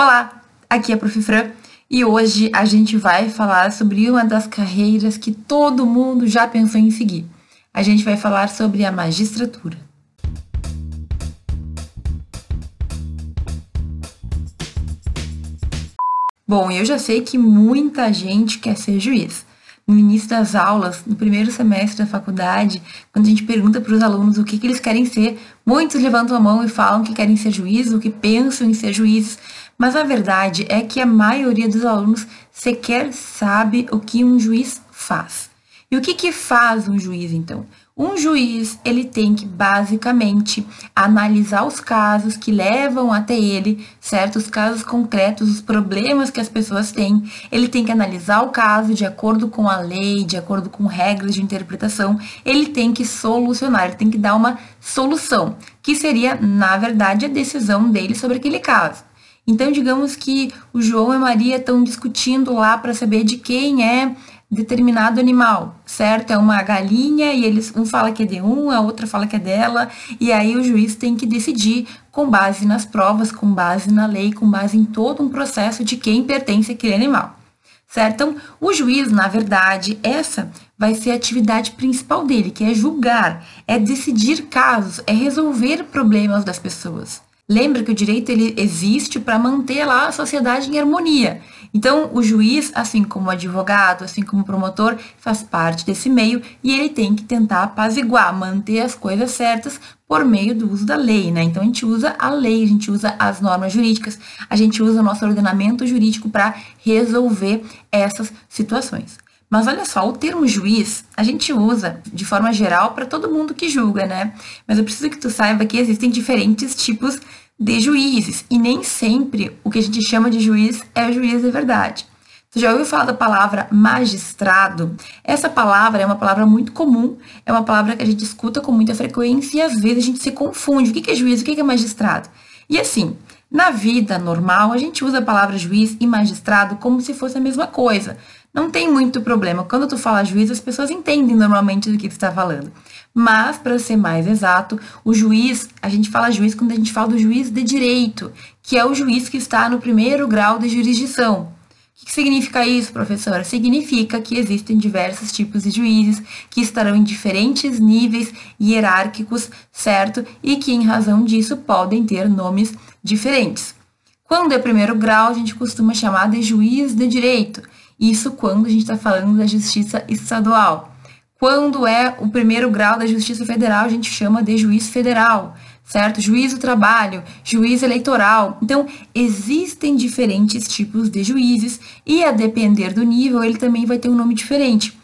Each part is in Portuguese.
Olá, aqui é a Prof. Fran e hoje a gente vai falar sobre uma das carreiras que todo mundo já pensou em seguir. A gente vai falar sobre a magistratura. Bom, eu já sei que muita gente quer ser juiz no início das aulas, no primeiro semestre da faculdade, quando a gente pergunta para os alunos o que, que eles querem ser, muitos levantam a mão e falam que querem ser juízes ou que pensam em ser juízes, mas a verdade é que a maioria dos alunos sequer sabe o que um juiz faz. E o que, que faz um juiz, então? Um juiz, ele tem que basicamente analisar os casos que levam até ele, certo? Os casos concretos, os problemas que as pessoas têm. Ele tem que analisar o caso de acordo com a lei, de acordo com regras de interpretação. Ele tem que solucionar, ele tem que dar uma solução, que seria, na verdade, a decisão dele sobre aquele caso. Então, digamos que o João e a Maria estão discutindo lá para saber de quem é determinado animal, certo? É uma galinha e eles um fala que é de um, a outra fala que é dela, e aí o juiz tem que decidir com base nas provas, com base na lei, com base em todo um processo de quem pertence àquele animal. Certo? Então, o juiz, na verdade, essa vai ser a atividade principal dele, que é julgar, é decidir casos, é resolver problemas das pessoas. Lembra que o direito ele existe para manter lá a sociedade em harmonia. Então, o juiz, assim como o advogado, assim como o promotor, faz parte desse meio e ele tem que tentar apaziguar, manter as coisas certas por meio do uso da lei, né? Então, a gente usa a lei, a gente usa as normas jurídicas, a gente usa o nosso ordenamento jurídico para resolver essas situações. Mas olha só, o termo juiz a gente usa de forma geral para todo mundo que julga, né? Mas eu preciso que tu saiba que existem diferentes tipos de juízes e nem sempre o que a gente chama de juiz é juiz de verdade. Tu já ouviu falar da palavra magistrado? Essa palavra é uma palavra muito comum, é uma palavra que a gente escuta com muita frequência e às vezes a gente se confunde. O que é juiz? O que é magistrado? E assim, na vida normal, a gente usa a palavra juiz e magistrado como se fosse a mesma coisa. Não tem muito problema. Quando tu fala juiz, as pessoas entendem normalmente do que tu está falando. Mas, para ser mais exato, o juiz, a gente fala juiz quando a gente fala do juiz de direito, que é o juiz que está no primeiro grau de jurisdição. O que significa isso, professora? Significa que existem diversos tipos de juízes que estarão em diferentes níveis hierárquicos, certo? E que, em razão disso, podem ter nomes diferentes. Quando é primeiro grau, a gente costuma chamar de juiz de direito. Isso quando a gente está falando da justiça estadual. Quando é o primeiro grau da justiça federal, a gente chama de juiz federal, certo? Juiz do trabalho, juiz eleitoral. Então, existem diferentes tipos de juízes e a depender do nível, ele também vai ter um nome diferente.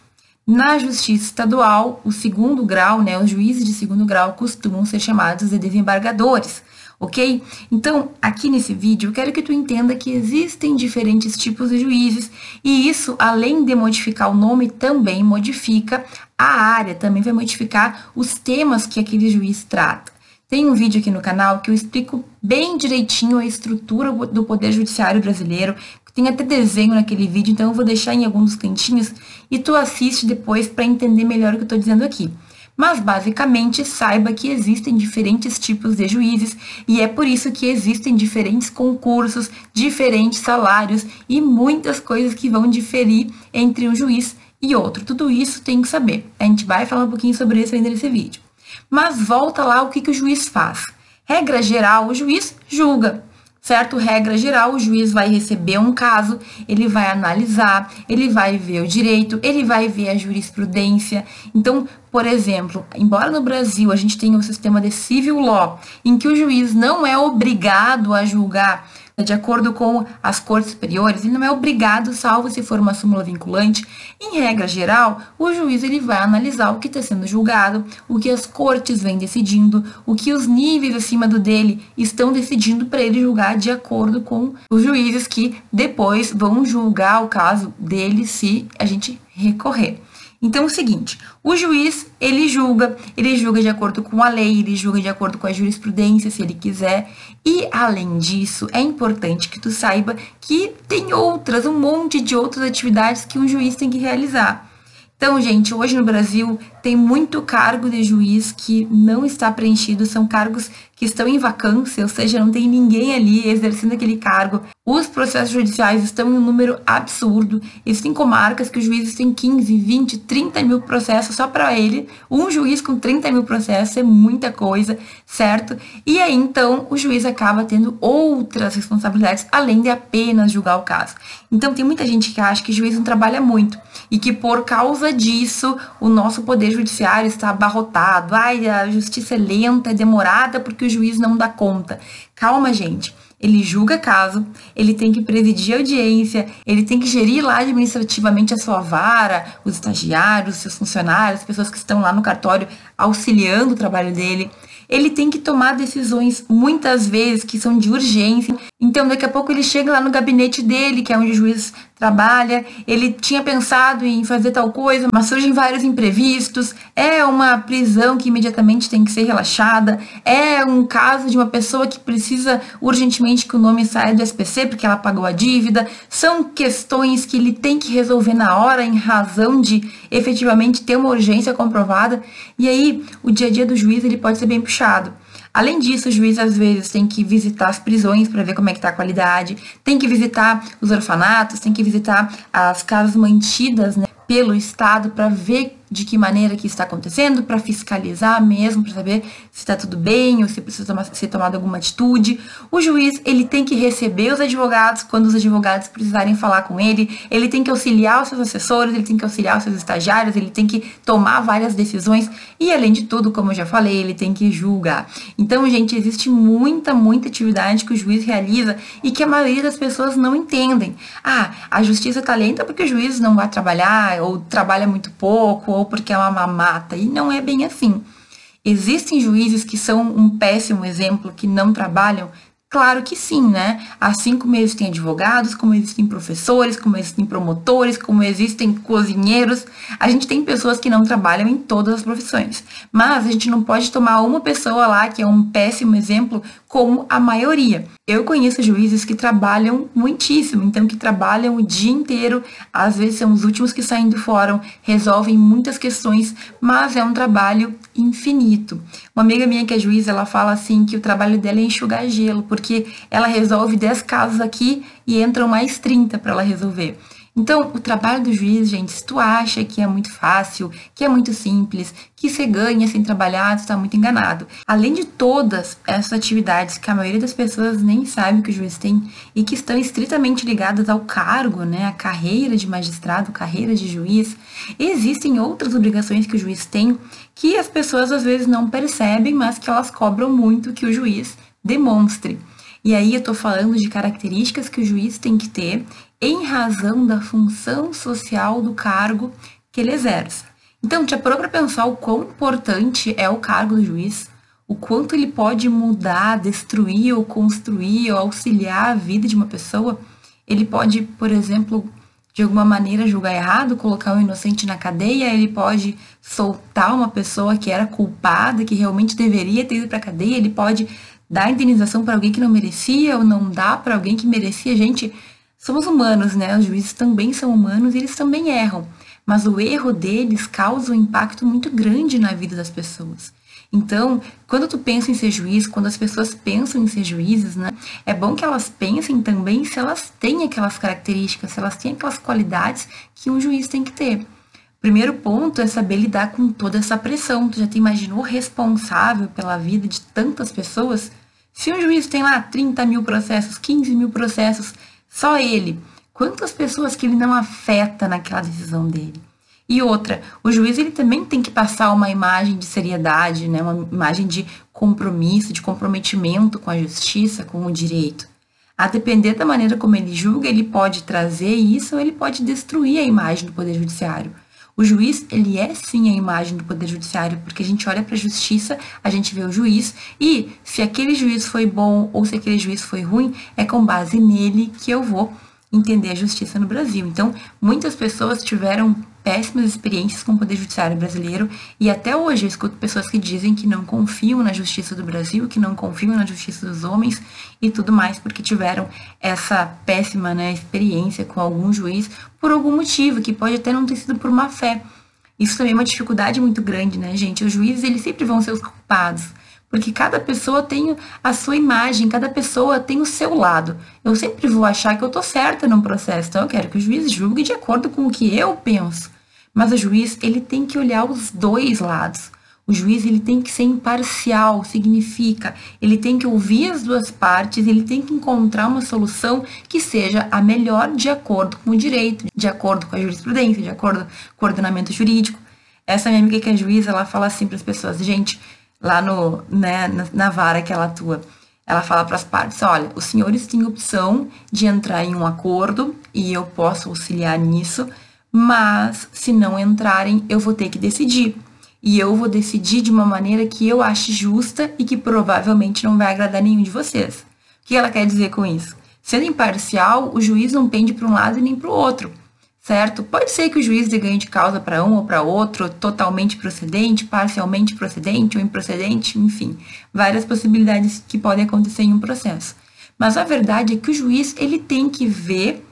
Na justiça estadual, o segundo grau, né, os juízes de segundo grau costumam ser chamados de desembargadores ok? Então, aqui nesse vídeo, eu quero que tu entenda que existem diferentes tipos de juízes e isso, além de modificar o nome, também modifica a área, também vai modificar os temas que aquele juiz trata. Tem um vídeo aqui no canal que eu explico bem direitinho a estrutura do Poder Judiciário brasileiro, tem até desenho naquele vídeo, então eu vou deixar em alguns cantinhos e tu assiste depois para entender melhor o que eu estou dizendo aqui. Mas basicamente saiba que existem diferentes tipos de juízes e é por isso que existem diferentes concursos, diferentes salários e muitas coisas que vão diferir entre um juiz e outro. Tudo isso tem que saber. A gente vai falar um pouquinho sobre isso ainda nesse vídeo. Mas volta lá o que, que o juiz faz. Regra geral, o juiz julga certo? Regra geral, o juiz vai receber um caso, ele vai analisar, ele vai ver o direito, ele vai ver a jurisprudência. Então, por exemplo, embora no Brasil a gente tenha o sistema de civil law, em que o juiz não é obrigado a julgar de acordo com as cortes superiores, ele não é obrigado, salvo se for uma súmula vinculante. Em regra geral, o juiz ele vai analisar o que está sendo julgado, o que as cortes vêm decidindo, o que os níveis acima do dele estão decidindo para ele julgar de acordo com os juízes que depois vão julgar o caso dele se a gente recorrer. Então é o seguinte, o juiz, ele julga, ele julga de acordo com a lei, ele julga de acordo com a jurisprudência, se ele quiser. E além disso, é importante que tu saiba que tem outras, um monte de outras atividades que um juiz tem que realizar. Então, gente, hoje no Brasil tem muito cargo de juiz que não está preenchido, são cargos que estão em vacância, ou seja, não tem ninguém ali exercendo aquele cargo. Os processos judiciais estão em um número absurdo. Existem comarcas que os juízes têm 15, 20, 30 mil processos só para ele. Um juiz com 30 mil processos é muita coisa, certo? E aí, então, o juiz acaba tendo outras responsabilidades além de apenas julgar o caso. Então, tem muita gente que acha que o juiz não trabalha muito e que por causa disso o nosso poder judiciário está abarrotado. Ai, a justiça é lenta, é demorada porque o juiz não dá conta. Calma, gente. Ele julga caso, ele tem que presidir audiência, ele tem que gerir lá administrativamente a sua vara, os estagiários, os seus funcionários, as pessoas que estão lá no cartório auxiliando o trabalho dele ele tem que tomar decisões muitas vezes que são de urgência. Então, daqui a pouco ele chega lá no gabinete dele, que é onde o juiz trabalha, ele tinha pensado em fazer tal coisa, mas surgem vários imprevistos, é uma prisão que imediatamente tem que ser relaxada, é um caso de uma pessoa que precisa urgentemente que o nome saia do SPC porque ela pagou a dívida, são questões que ele tem que resolver na hora em razão de efetivamente ter uma urgência comprovada, e aí o dia a dia do juiz ele pode ser bem puxado. Além disso, o juiz às vezes tem que visitar as prisões para ver como é que está a qualidade, tem que visitar os orfanatos, tem que visitar as casas mantidas né, pelo Estado para ver de que maneira que está acontecendo, para fiscalizar mesmo, para saber se está tudo bem ou se precisa tomar, ser tomada alguma atitude. O juiz, ele tem que receber os advogados quando os advogados precisarem falar com ele, ele tem que auxiliar os seus assessores, ele tem que auxiliar os seus estagiários, ele tem que tomar várias decisões e, além de tudo, como eu já falei, ele tem que julgar. Então, gente, existe muita, muita atividade que o juiz realiza e que a maioria das pessoas não entendem. Ah, a justiça está lenta porque o juiz não vai trabalhar, ou trabalha muito pouco, ou porque é uma mamata. E não é bem assim. Existem juízes que são um péssimo exemplo, que não trabalham Claro que sim, né? Assim como existem advogados, como existem professores, como existem promotores, como existem cozinheiros, a gente tem pessoas que não trabalham em todas as profissões. Mas a gente não pode tomar uma pessoa lá, que é um péssimo exemplo, como a maioria. Eu conheço juízes que trabalham muitíssimo, então que trabalham o dia inteiro, às vezes são os últimos que saem do fórum, resolvem muitas questões, mas é um trabalho infinito. Uma amiga minha que é juiz, ela fala assim que o trabalho dela é enxugar gelo, porque ela resolve 10 casos aqui e entram mais 30 para ela resolver. Então, o trabalho do juiz, gente, se tu acha que é muito fácil, que é muito simples, que você ganha sem trabalhar, tu está muito enganado. Além de todas essas atividades que a maioria das pessoas nem sabe que o juiz tem e que estão estritamente ligadas ao cargo, né, a carreira de magistrado, carreira de juiz, existem outras obrigações que o juiz tem que as pessoas às vezes não percebem, mas que elas cobram muito que o juiz demonstre. E aí eu estou falando de características que o juiz tem que ter em razão da função social do cargo que ele exerce. Então, te parou para pensar o quão importante é o cargo do juiz? O quanto ele pode mudar, destruir ou construir ou auxiliar a vida de uma pessoa? Ele pode, por exemplo, de alguma maneira julgar errado, colocar um inocente na cadeia, ele pode soltar uma pessoa que era culpada, que realmente deveria ter ido para a cadeia, ele pode dar indenização para alguém que não merecia ou não dar para alguém que merecia. Gente, somos humanos, né? Os juízes também são humanos e eles também erram. Mas o erro deles causa um impacto muito grande na vida das pessoas. Então, quando tu pensa em ser juiz, quando as pessoas pensam em ser juízes, né, é bom que elas pensem também se elas têm aquelas características, se elas têm aquelas qualidades que um juiz tem que ter. Primeiro ponto é saber lidar com toda essa pressão. Tu já te imaginou responsável pela vida de tantas pessoas? Se um juiz tem lá 30 mil processos, 15 mil processos, só ele, quantas pessoas que ele não afeta naquela decisão dele? E outra, o juiz ele também tem que passar uma imagem de seriedade, né? uma imagem de compromisso, de comprometimento com a justiça, com o direito. A depender da maneira como ele julga, ele pode trazer isso ou ele pode destruir a imagem do Poder Judiciário. O juiz, ele é sim a imagem do Poder Judiciário, porque a gente olha para a justiça, a gente vê o juiz, e se aquele juiz foi bom ou se aquele juiz foi ruim, é com base nele que eu vou entender a justiça no Brasil. Então, muitas pessoas tiveram péssimas experiências com o Poder Judiciário brasileiro e até hoje eu escuto pessoas que dizem que não confiam na justiça do Brasil, que não confiam na justiça dos homens e tudo mais porque tiveram essa péssima né, experiência com algum juiz por algum motivo, que pode até não ter sido por má fé. Isso também é uma dificuldade muito grande, né, gente? Os juízes, eles sempre vão ser os culpados. Porque cada pessoa tem a sua imagem, cada pessoa tem o seu lado. Eu sempre vou achar que eu tô certa num processo, então eu quero que o juiz julgue de acordo com o que eu penso. Mas o juiz, ele tem que olhar os dois lados. O juiz ele tem que ser imparcial, significa, ele tem que ouvir as duas partes, ele tem que encontrar uma solução que seja a melhor de acordo com o direito, de acordo com a jurisprudência, de acordo com o ordenamento jurídico. Essa minha amiga que é juíza, ela fala assim para as pessoas, gente, lá no, né, na, na vara que ela atua, ela fala para as partes: olha, os senhores têm opção de entrar em um acordo e eu posso auxiliar nisso, mas se não entrarem, eu vou ter que decidir e eu vou decidir de uma maneira que eu ache justa e que provavelmente não vai agradar nenhum de vocês. O que ela quer dizer com isso? Sendo imparcial, o juiz não pende para um lado e nem para o outro, certo? Pode ser que o juiz dê ganho de causa para um ou para outro, totalmente procedente, parcialmente procedente ou improcedente, enfim, várias possibilidades que podem acontecer em um processo. Mas a verdade é que o juiz ele tem que ver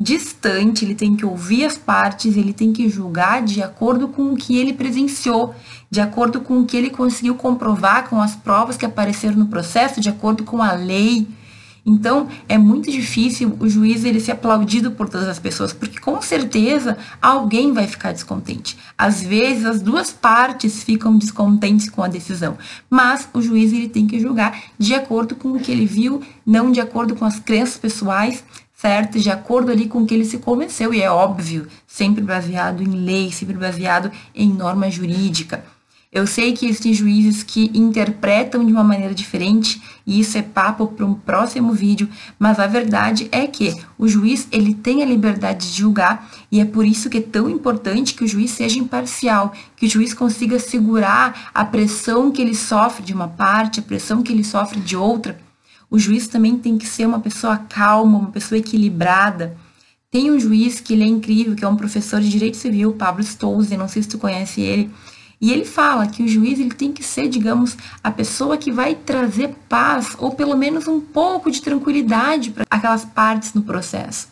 distante, ele tem que ouvir as partes, ele tem que julgar de acordo com o que ele presenciou, de acordo com o que ele conseguiu comprovar com as provas que apareceram no processo, de acordo com a lei. Então, é muito difícil o juiz ele ser aplaudido por todas as pessoas, porque com certeza alguém vai ficar descontente. Às vezes as duas partes ficam descontentes com a decisão, mas o juiz ele tem que julgar de acordo com o que ele viu, não de acordo com as crenças pessoais, certo? De acordo ali com o que ele se convenceu, e é óbvio, sempre baseado em lei, sempre baseado em norma jurídica. Eu sei que existem juízes que interpretam de uma maneira diferente, e isso é papo para um próximo vídeo, mas a verdade é que o juiz ele tem a liberdade de julgar, e é por isso que é tão importante que o juiz seja imparcial, que o juiz consiga segurar a pressão que ele sofre de uma parte, a pressão que ele sofre de outra o juiz também tem que ser uma pessoa calma, uma pessoa equilibrada. Tem um juiz que ele é incrível, que é um professor de direito civil, Pablo Stolze, não sei se tu conhece ele. E ele fala que o juiz ele tem que ser, digamos, a pessoa que vai trazer paz ou pelo menos um pouco de tranquilidade para aquelas partes no processo.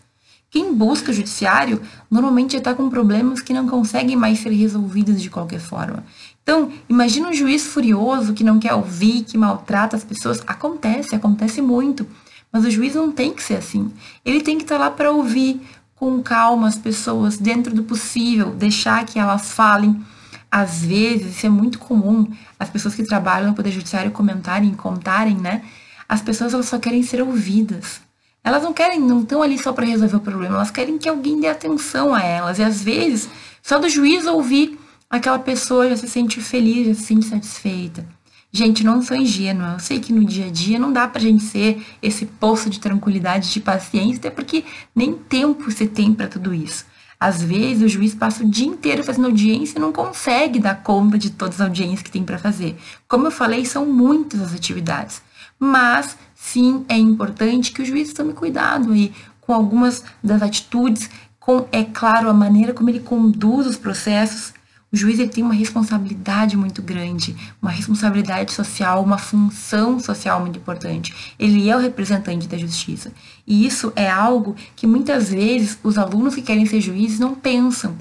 Quem busca o judiciário normalmente está com problemas que não conseguem mais ser resolvidos de qualquer forma. Então, imagina um juiz furioso que não quer ouvir, que maltrata as pessoas. Acontece, acontece muito. Mas o juiz não tem que ser assim. Ele tem que estar lá para ouvir com calma as pessoas, dentro do possível, deixar que elas falem. Às vezes, isso é muito comum, as pessoas que trabalham no Poder Judiciário comentarem, contarem, né? As pessoas elas só querem ser ouvidas. Elas não querem, não estão ali só para resolver o problema, elas querem que alguém dê atenção a elas. E às vezes, só do juiz ouvir aquela pessoa já se sente feliz, já se sente satisfeita. Gente, não sou ingênua. Eu sei que no dia a dia não dá pra gente ser esse poço de tranquilidade, de paciência, até porque nem tempo você tem para tudo isso. Às vezes o juiz passa o dia inteiro fazendo audiência e não consegue dar conta de todas as audiências que tem para fazer. Como eu falei, são muitas as atividades. Mas sim, é importante que o juiz tome cuidado aí com algumas das atitudes, com, é claro, a maneira como ele conduz os processos, o juiz ele tem uma responsabilidade muito grande, uma responsabilidade social, uma função social muito importante. Ele é o representante da justiça. E isso é algo que muitas vezes os alunos que querem ser juízes não pensam.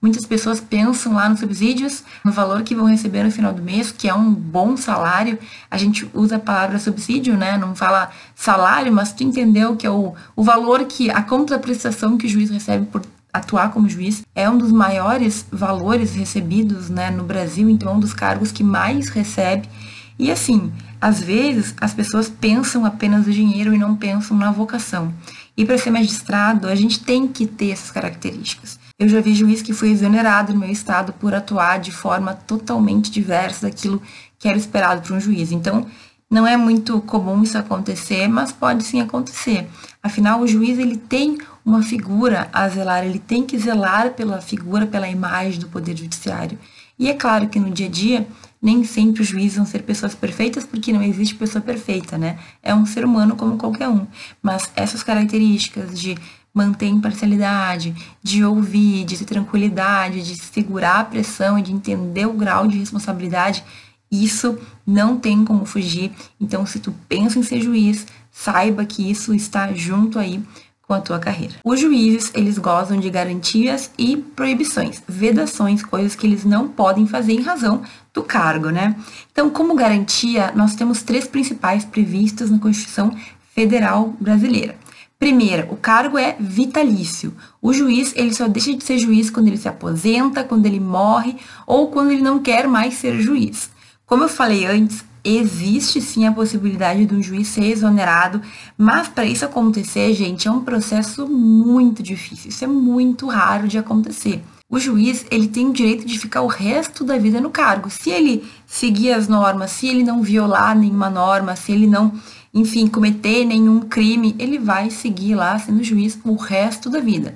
Muitas pessoas pensam lá nos subsídios, no valor que vão receber no final do mês, que é um bom salário. A gente usa a palavra subsídio, né? Não fala salário, mas tu entendeu que é o, o valor que, a contraprestação que o juiz recebe por atuar como juiz é um dos maiores valores recebidos né, no Brasil, então é um dos cargos que mais recebe. E assim, às vezes as pessoas pensam apenas no dinheiro e não pensam na vocação. E para ser magistrado, a gente tem que ter essas características. Eu já vi juiz que foi exonerado no meu estado por atuar de forma totalmente diversa daquilo que era esperado para um juiz. Então, não é muito comum isso acontecer, mas pode sim acontecer. Afinal, o juiz ele tem uma figura a zelar, ele tem que zelar pela figura, pela imagem do Poder Judiciário. E é claro que no dia a dia, nem sempre os juízes vão ser pessoas perfeitas, porque não existe pessoa perfeita, né? É um ser humano como qualquer um. Mas essas características de manter imparcialidade, de ouvir, de ter tranquilidade, de segurar a pressão e de entender o grau de responsabilidade, isso não tem como fugir. Então, se tu pensa em ser juiz, saiba que isso está junto aí com a tua carreira. Os juízes, eles gozam de garantias e proibições, vedações, coisas que eles não podem fazer em razão do cargo, né? Então, como garantia, nós temos três principais previstas na Constituição Federal Brasileira. Primeira, o cargo é vitalício. O juiz, ele só deixa de ser juiz quando ele se aposenta, quando ele morre ou quando ele não quer mais ser juiz. Como eu falei antes, existe sim a possibilidade de um juiz ser exonerado, mas para isso acontecer, gente, é um processo muito difícil. Isso é muito raro de acontecer. O juiz, ele tem o direito de ficar o resto da vida no cargo. Se ele seguir as normas, se ele não violar nenhuma norma, se ele não enfim, cometer nenhum crime, ele vai seguir lá sendo juiz o resto da vida.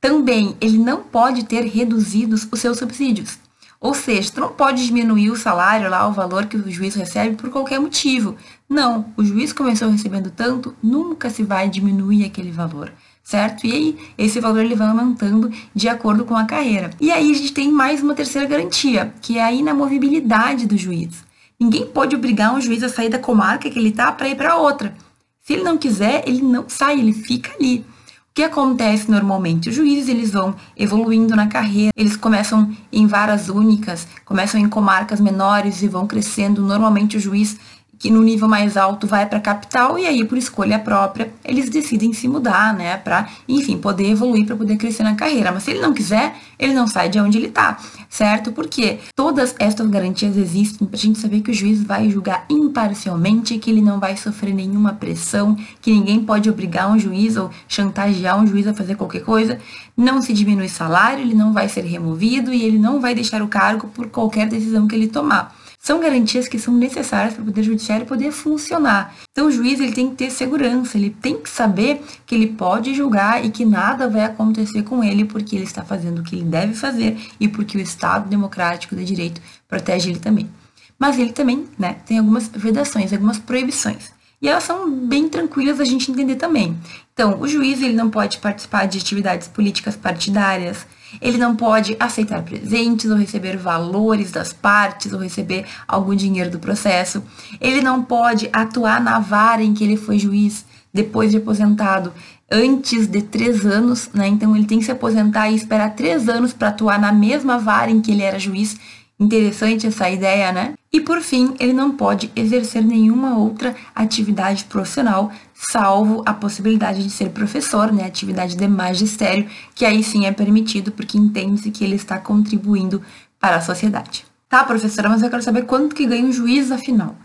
Também, ele não pode ter reduzidos os seus subsídios. Ou seja, tu não pode diminuir o salário lá, o valor que o juiz recebe por qualquer motivo. Não, o juiz começou recebendo tanto, nunca se vai diminuir aquele valor, certo? E aí, esse valor ele vai aumentando de acordo com a carreira. E aí a gente tem mais uma terceira garantia, que é a inamovibilidade do juiz. Ninguém pode obrigar um juiz a sair da comarca que ele está para ir para outra. Se ele não quiser, ele não sai, ele fica ali. O que acontece normalmente? Os juízes eles vão evoluindo na carreira, eles começam em varas únicas, começam em comarcas menores e vão crescendo. Normalmente o juiz que no nível mais alto vai para a capital e aí por escolha própria eles decidem se mudar, né, para, enfim, poder evoluir, para poder crescer na carreira. Mas se ele não quiser, ele não sai de onde ele está, certo? Porque todas estas garantias existem para a gente saber que o juiz vai julgar imparcialmente, que ele não vai sofrer nenhuma pressão, que ninguém pode obrigar um juiz ou chantagear um juiz a fazer qualquer coisa. Não se diminui salário, ele não vai ser removido e ele não vai deixar o cargo por qualquer decisão que ele tomar são garantias que são necessárias para o Poder Judiciário poder funcionar. Então, o juiz ele tem que ter segurança, ele tem que saber que ele pode julgar e que nada vai acontecer com ele porque ele está fazendo o que ele deve fazer e porque o Estado Democrático de Direito protege ele também. Mas ele também né, tem algumas vedações, algumas proibições. E elas são bem tranquilas a gente entender também. Então, o juiz ele não pode participar de atividades políticas partidárias, ele não pode aceitar presentes ou receber valores das partes ou receber algum dinheiro do processo. Ele não pode atuar na vara em que ele foi juiz depois de aposentado antes de três anos, né? Então ele tem que se aposentar e esperar três anos para atuar na mesma vara em que ele era juiz Interessante essa ideia, né? E por fim, ele não pode exercer nenhuma outra atividade profissional, salvo a possibilidade de ser professor, né? Atividade de magistério, que aí sim é permitido, porque entende-se que ele está contribuindo para a sociedade. Tá, professora, mas eu quero saber quanto que ganha um juiz afinal.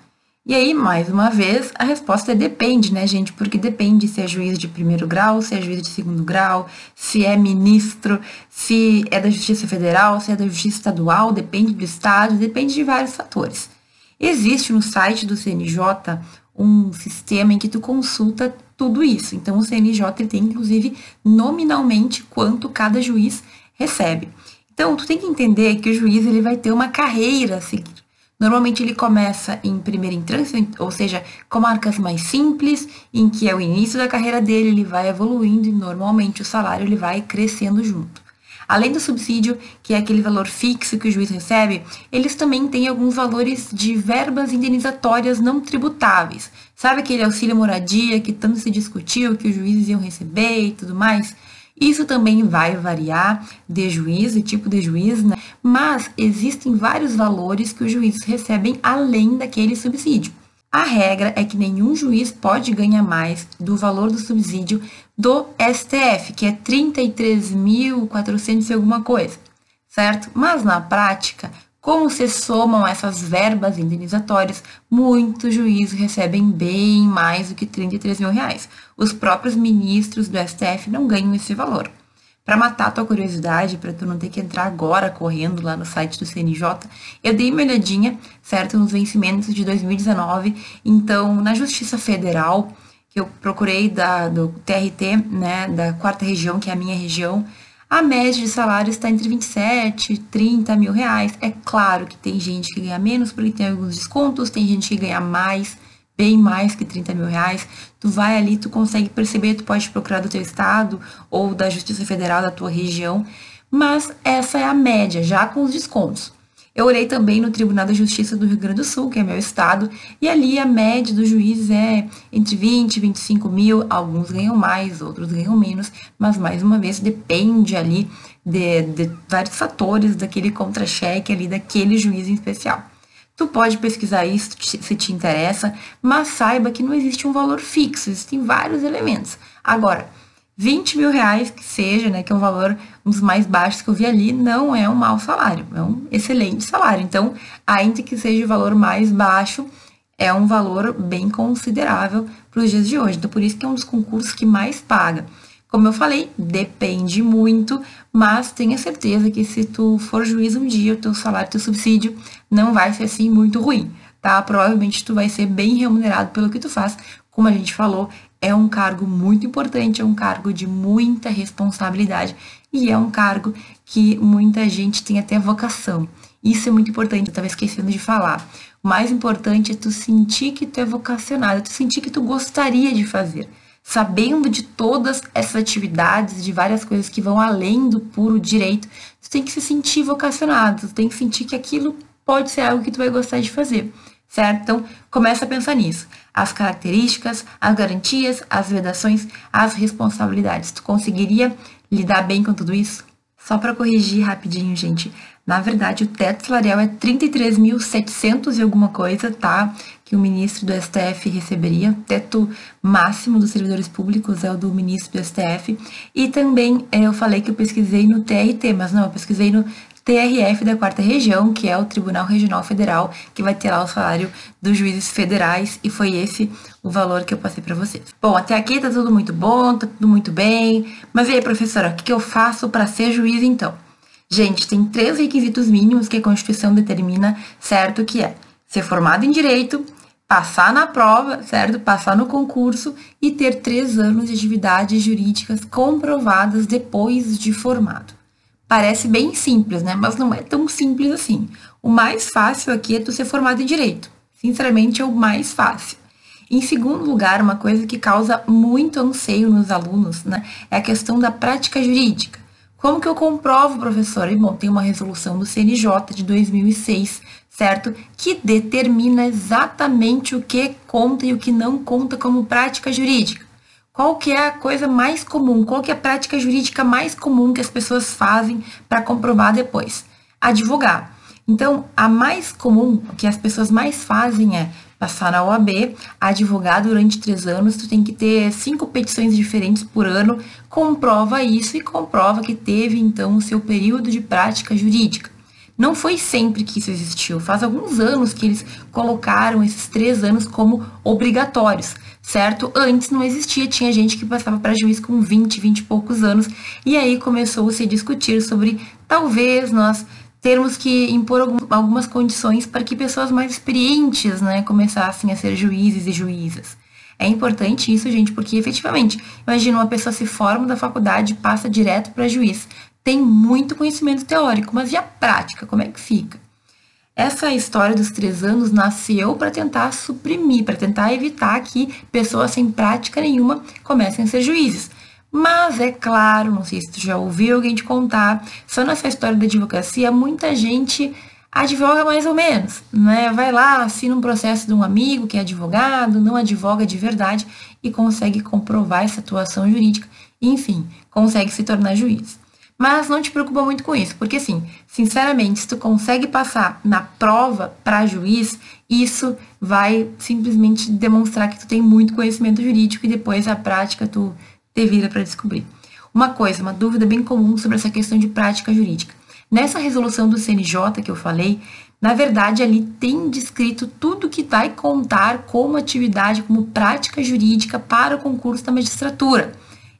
E aí, mais uma vez, a resposta é depende, né, gente? Porque depende se é juiz de primeiro grau, se é juiz de segundo grau, se é ministro, se é da Justiça Federal, se é da Justiça Estadual, depende do estado, depende de vários fatores. Existe no site do CNJ um sistema em que tu consulta tudo isso. Então, o CNJ tem, inclusive, nominalmente quanto cada juiz recebe. Então, tu tem que entender que o juiz ele vai ter uma carreira a seguir. Normalmente ele começa em primeira instância, ou seja, com marcas mais simples, em que é o início da carreira dele, ele vai evoluindo e normalmente o salário ele vai crescendo junto. Além do subsídio, que é aquele valor fixo que o juiz recebe, eles também têm alguns valores de verbas indenizatórias não tributáveis. Sabe aquele auxílio moradia que tanto se discutiu que os juízes iam receber e tudo mais? Isso também vai variar de juiz e tipo de juiz, né? mas existem vários valores que os juízes recebem além daquele subsídio. A regra é que nenhum juiz pode ganhar mais do valor do subsídio do STF, que é 33.400 e alguma coisa, certo? Mas na prática, como se somam essas verbas indenizatórias, muitos juízes recebem bem mais do que 33 mil reais. Os próprios ministros do STF não ganham esse valor. Para matar tua curiosidade, para tu não ter que entrar agora correndo lá no site do CNJ, eu dei uma olhadinha, certo, nos vencimentos de 2019. Então, na Justiça Federal, que eu procurei da, do TRT, né, da quarta região, que é a minha região, a média de salário está entre 27 e 30 mil reais. É claro que tem gente que ganha menos porque tem alguns descontos, tem gente que ganha mais, bem mais que 30 mil reais. Tu vai ali, tu consegue perceber, tu pode procurar do teu estado ou da Justiça Federal da tua região. Mas essa é a média, já com os descontos. Eu olhei também no Tribunal da Justiça do Rio Grande do Sul, que é meu estado, e ali a média dos juízes é entre 20 e 25 mil, alguns ganham mais, outros ganham menos, mas mais uma vez depende ali de, de vários fatores daquele contra-cheque ali, daquele juiz em especial. Tu pode pesquisar isso se te interessa, mas saiba que não existe um valor fixo, existem vários elementos. Agora, 20 mil reais que seja, né, que é um valor um dos mais baixos que eu vi ali, não é um mau salário, é um excelente salário. Então, ainda que seja o valor mais baixo, é um valor bem considerável para os dias de hoje. Então, por isso que é um dos concursos que mais paga. Como eu falei, depende muito, mas tenha certeza que se tu for juiz um dia, o teu salário, teu subsídio não vai ser assim muito ruim, tá? Provavelmente tu vai ser bem remunerado pelo que tu faz. Como a gente falou, é um cargo muito importante, é um cargo de muita responsabilidade e é um cargo que muita gente tem até vocação. Isso é muito importante, eu estava esquecendo de falar. O mais importante é tu sentir que tu é vocacionado, tu sentir que tu gostaria de fazer. Sabendo de todas essas atividades, de várias coisas que vão além do puro direito, tu tem que se sentir vocacionado, tu tem que sentir que aquilo pode ser algo que tu vai gostar de fazer certo? Então, começa a pensar nisso. As características, as garantias, as vedações, as responsabilidades. Tu conseguiria lidar bem com tudo isso? Só para corrigir rapidinho, gente. Na verdade, o teto salarial é 33.700 e alguma coisa, tá? Que o ministro do STF receberia. O teto máximo dos servidores públicos é o do ministro do STF. E também é, eu falei que eu pesquisei no TRT, mas não, eu pesquisei no TRF da quarta região, que é o Tribunal Regional Federal, que vai ter lá o salário dos juízes federais, e foi esse o valor que eu passei para vocês. Bom, até aqui tá tudo muito bom, tá tudo muito bem, mas e aí, professora, o que, eu faço para ser juiz então? Gente, tem três requisitos mínimos que a Constituição determina, certo? Que é ser formado em direito, passar na prova, certo? Passar no concurso e ter três anos de atividades jurídicas comprovadas depois de formado. Parece bem simples, né? Mas não é tão simples assim. O mais fácil aqui é tu ser formado em direito. Sinceramente, é o mais fácil. Em segundo lugar, uma coisa que causa muito anseio nos alunos, né, é a questão da prática jurídica. Como que eu comprovo, professora? E, bom, tem uma resolução do CNJ de 2006, certo? Que determina exatamente o que conta e o que não conta como prática jurídica. Qual que é a coisa mais comum? Qual que é a prática jurídica mais comum que as pessoas fazem para comprovar depois? Advogar. Então, a mais comum, o que as pessoas mais fazem é passar na OAB, advogar durante três anos, tu tem que ter cinco petições diferentes por ano, comprova isso e comprova que teve, então, o seu período de prática jurídica. Não foi sempre que isso existiu, faz alguns anos que eles colocaram esses três anos como obrigatórios certo? Antes não existia, tinha gente que passava para juiz com 20, 20 e poucos anos, e aí começou-se a discutir sobre talvez nós termos que impor algumas condições para que pessoas mais experientes, né, começassem a ser juízes e juízas. É importante isso, gente, porque efetivamente, imagina uma pessoa se forma da faculdade passa direto para juiz. Tem muito conhecimento teórico, mas e a prática, como é que fica? Essa história dos três anos nasceu para tentar suprimir, para tentar evitar que pessoas sem prática nenhuma comecem a ser juízes. Mas é claro, não sei se tu já ouviu alguém te contar, só nessa história da advocacia, muita gente advoga mais ou menos, né? Vai lá, assina um processo de um amigo que é advogado, não advoga de verdade e consegue comprovar essa atuação jurídica, enfim, consegue se tornar juiz. Mas não te preocupa muito com isso, porque assim, sinceramente, se tu consegue passar na prova para juiz, isso vai simplesmente demonstrar que tu tem muito conhecimento jurídico e depois a prática tu te vira para descobrir. Uma coisa, uma dúvida bem comum sobre essa questão de prática jurídica. Nessa resolução do CNJ que eu falei, na verdade ali tem descrito tudo que vai contar como atividade, como prática jurídica para o concurso da magistratura.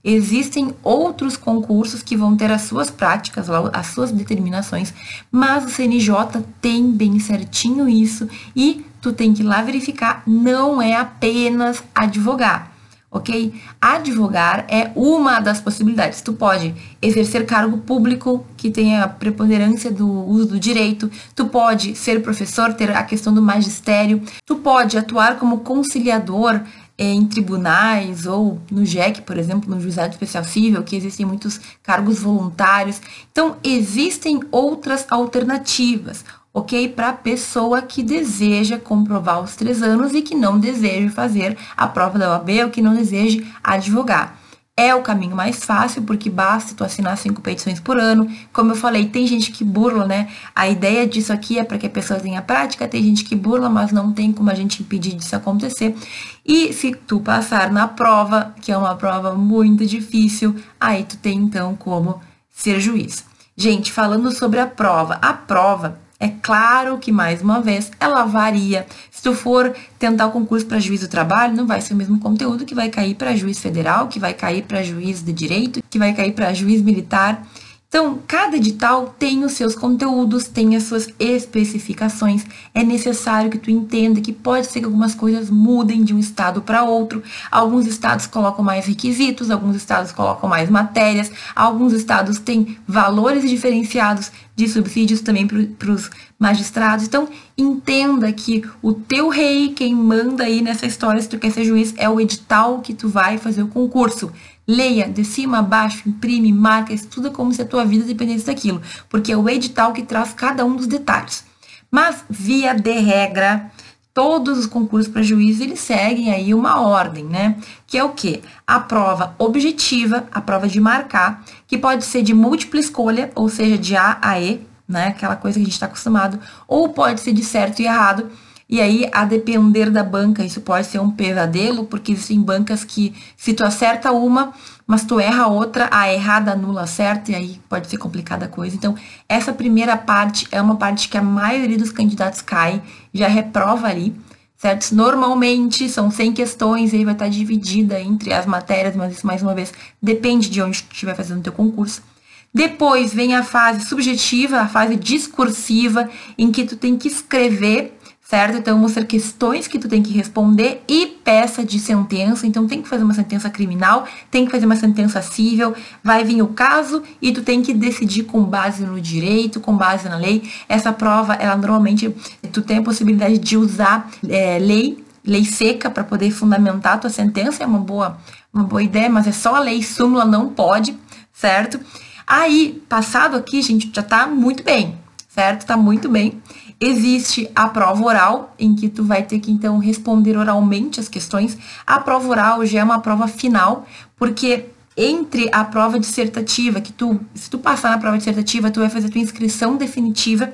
Existem outros concursos que vão ter as suas práticas, as suas determinações, mas o CNJ tem bem certinho isso e tu tem que ir lá verificar, não é apenas advogar ok? Advogar é uma das possibilidades. Tu pode exercer cargo público, que tenha a preponderância do uso do direito, tu pode ser professor, ter a questão do magistério, tu pode atuar como conciliador em tribunais ou no JEC, por exemplo, no Juizado Especial Civil, que existem muitos cargos voluntários. Então, existem outras alternativas. ok? Para a pessoa que deseja comprovar os três anos e que não deseja fazer a prova da OAB ou que não deseja advogar. É o caminho mais fácil, porque basta tu assinar cinco petições por ano. Como eu falei, tem gente que burla, né? A ideia disso aqui é para que a pessoa tenha prática, tem gente que burla, mas não tem como a gente impedir disso acontecer. E se tu passar na prova, que é uma prova muito difícil, aí tu tem então como ser juiz. Gente, falando sobre a prova, a prova é claro que, mais uma vez, ela varia. Se tu for tentar o concurso para juiz do trabalho, não vai ser o mesmo conteúdo que vai cair para juiz federal, que vai cair para juiz de direito, que vai cair para juiz militar. Então, cada edital tem os seus conteúdos, tem as suas especificações. É necessário que tu entenda que pode ser que algumas coisas mudem de um estado para outro. Alguns estados colocam mais requisitos, alguns estados colocam mais matérias, alguns estados têm valores diferenciados de subsídios também para os magistrados. Então, entenda que o teu rei, quem manda aí nessa história, se tu quer ser juiz, é o edital que tu vai fazer o concurso. Leia de cima a baixo, imprime, marca, estuda como se a tua vida dependesse daquilo, porque é o edital que traz cada um dos detalhes. Mas, via de regra, todos os concursos para juiz, eles seguem aí uma ordem, né? Que é o quê? A prova objetiva, a prova de marcar, que pode ser de múltipla escolha, ou seja, de A a E, né? Aquela coisa que a gente está acostumado, ou pode ser de certo e errado, e aí, a depender da banca, isso pode ser um pesadelo, porque existem bancas que, se tu acerta uma, mas tu erra outra, a errada anula a certa, e aí pode ser complicada a coisa. Então, essa primeira parte é uma parte que a maioria dos candidatos cai, já reprova ali, certo? Normalmente são 100 questões, e aí vai estar dividida entre as matérias, mas isso, mais uma vez, depende de onde tu estiver fazendo o teu concurso. Depois vem a fase subjetiva, a fase discursiva, em que tu tem que escrever certo? Então vão ser questões que tu tem que responder e peça de sentença. Então tem que fazer uma sentença criminal, tem que fazer uma sentença civil, vai vir o caso e tu tem que decidir com base no direito, com base na lei. Essa prova, ela normalmente tu tem a possibilidade de usar é, lei, lei seca para poder fundamentar a tua sentença, é uma boa, uma boa ideia, mas é só a lei súmula não pode, certo? Aí, passado aqui, gente, já tá muito bem, certo? Tá muito bem. Existe a prova oral, em que tu vai ter que então responder oralmente as questões. A prova oral já é uma prova final, porque entre a prova dissertativa, que tu, se tu passar na prova dissertativa, tu vai fazer a tua inscrição definitiva.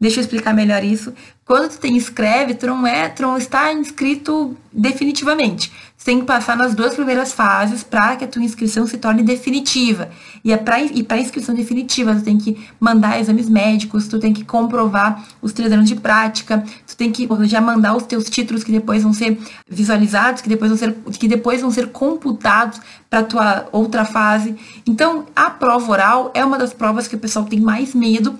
Deixa eu explicar melhor isso. Quando tu tem inscreve, tu não é, tu não está inscrito definitivamente. Você tem que passar nas duas primeiras fases para que a tua inscrição se torne definitiva. E é para inscrição definitiva, tu tem que mandar exames médicos, tu tem que comprovar os três anos de prática, tu tem que já mandar os teus títulos que depois vão ser visualizados, que depois vão ser que depois vão ser computados para tua outra fase. Então, a prova oral é uma das provas que o pessoal tem mais medo,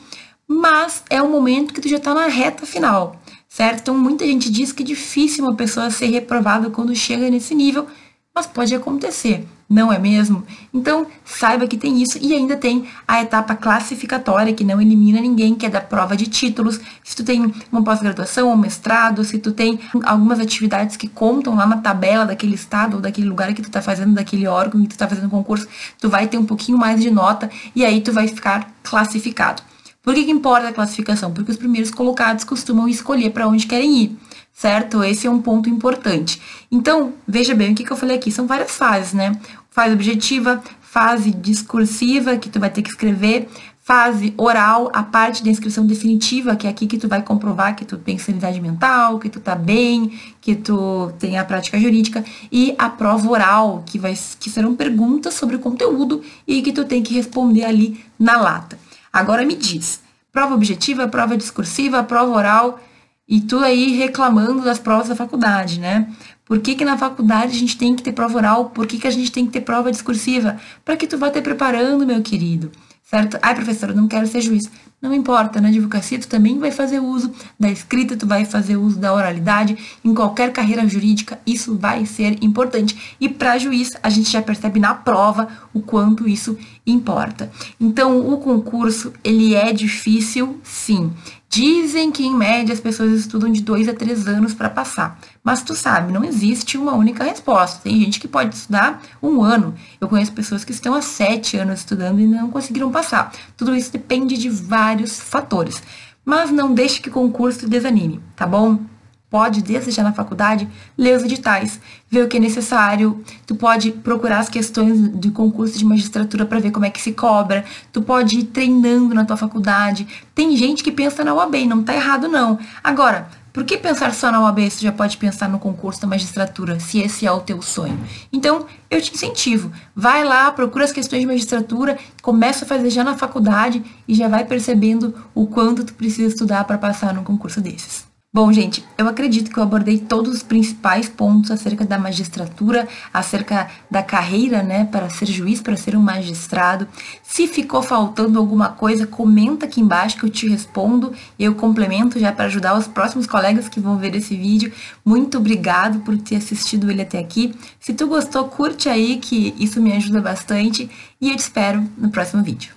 mas é um momento que tu já está na reta final certo? Então, muita gente diz que é difícil uma pessoa ser reprovada quando chega nesse nível, mas pode acontecer, não é mesmo? Então, saiba que tem isso e ainda tem a etapa classificatória, que não elimina ninguém, que é da prova de títulos. Se tu tem uma pós-graduação, um mestrado, se tu tem algumas atividades que contam lá na tabela daquele estado ou daquele lugar que tu tá fazendo, daquele órgão que tu tá fazendo concurso, tu vai ter um pouquinho mais de nota e aí tu vai ficar classificado. Por que, que importa a classificação? Porque os primeiros colocados costumam escolher para onde querem ir, certo? Esse é um ponto importante. Então, veja bem o que, que eu falei aqui. São várias fases, né? Fase objetiva, fase discursiva, que tu vai ter que escrever, fase oral, a parte da inscrição definitiva, que é aqui que tu vai comprovar que tu tem sanidade mental, que tu tá bem, que tu tem a prática jurídica, e a prova oral, que, vai, que serão perguntas sobre o conteúdo e que tu tem que responder ali na lata. Agora me diz, prova objetiva, prova discursiva, prova oral, e tu aí reclamando das provas da faculdade, né? Por que, que na faculdade a gente tem que ter prova oral? Por que, que a gente tem que ter prova discursiva? Para que tu vá te preparando, meu querido certo? Ai, professora, não quero ser juiz. Não importa, na advocacia tu também vai fazer uso da escrita, tu vai fazer uso da oralidade, em qualquer carreira jurídica isso vai ser importante. E para juiz, a gente já percebe na prova o quanto isso importa. Então, o concurso, ele é difícil, sim. Dizem que, em média, as pessoas estudam de dois a três anos para passar. Mas tu sabe, não existe uma única resposta. Tem gente que pode estudar um ano. Eu conheço pessoas que estão há sete anos estudando e não conseguiram passar. Tudo isso depende de vários fatores. mas não deixe que o concurso desanime, tá bom? Pode, desde já na faculdade, ler os editais, ver o que é necessário. Tu pode procurar as questões de concurso de magistratura para ver como é que se cobra. Tu pode ir treinando na tua faculdade. Tem gente que pensa na UAB, não tá errado não. Agora, por que pensar só na UAB se já pode pensar no concurso da magistratura, se esse é o teu sonho? Então, eu te incentivo. Vai lá, procura as questões de magistratura, começa a fazer já na faculdade e já vai percebendo o quanto tu precisa estudar para passar num concurso desses. Bom, gente, eu acredito que eu abordei todos os principais pontos acerca da magistratura, acerca da carreira, né, para ser juiz, para ser um magistrado. Se ficou faltando alguma coisa, comenta aqui embaixo que eu te respondo e eu complemento já para ajudar os próximos colegas que vão ver esse vídeo. Muito obrigado por ter assistido ele até aqui. Se tu gostou, curte aí que isso me ajuda bastante e eu te espero no próximo vídeo.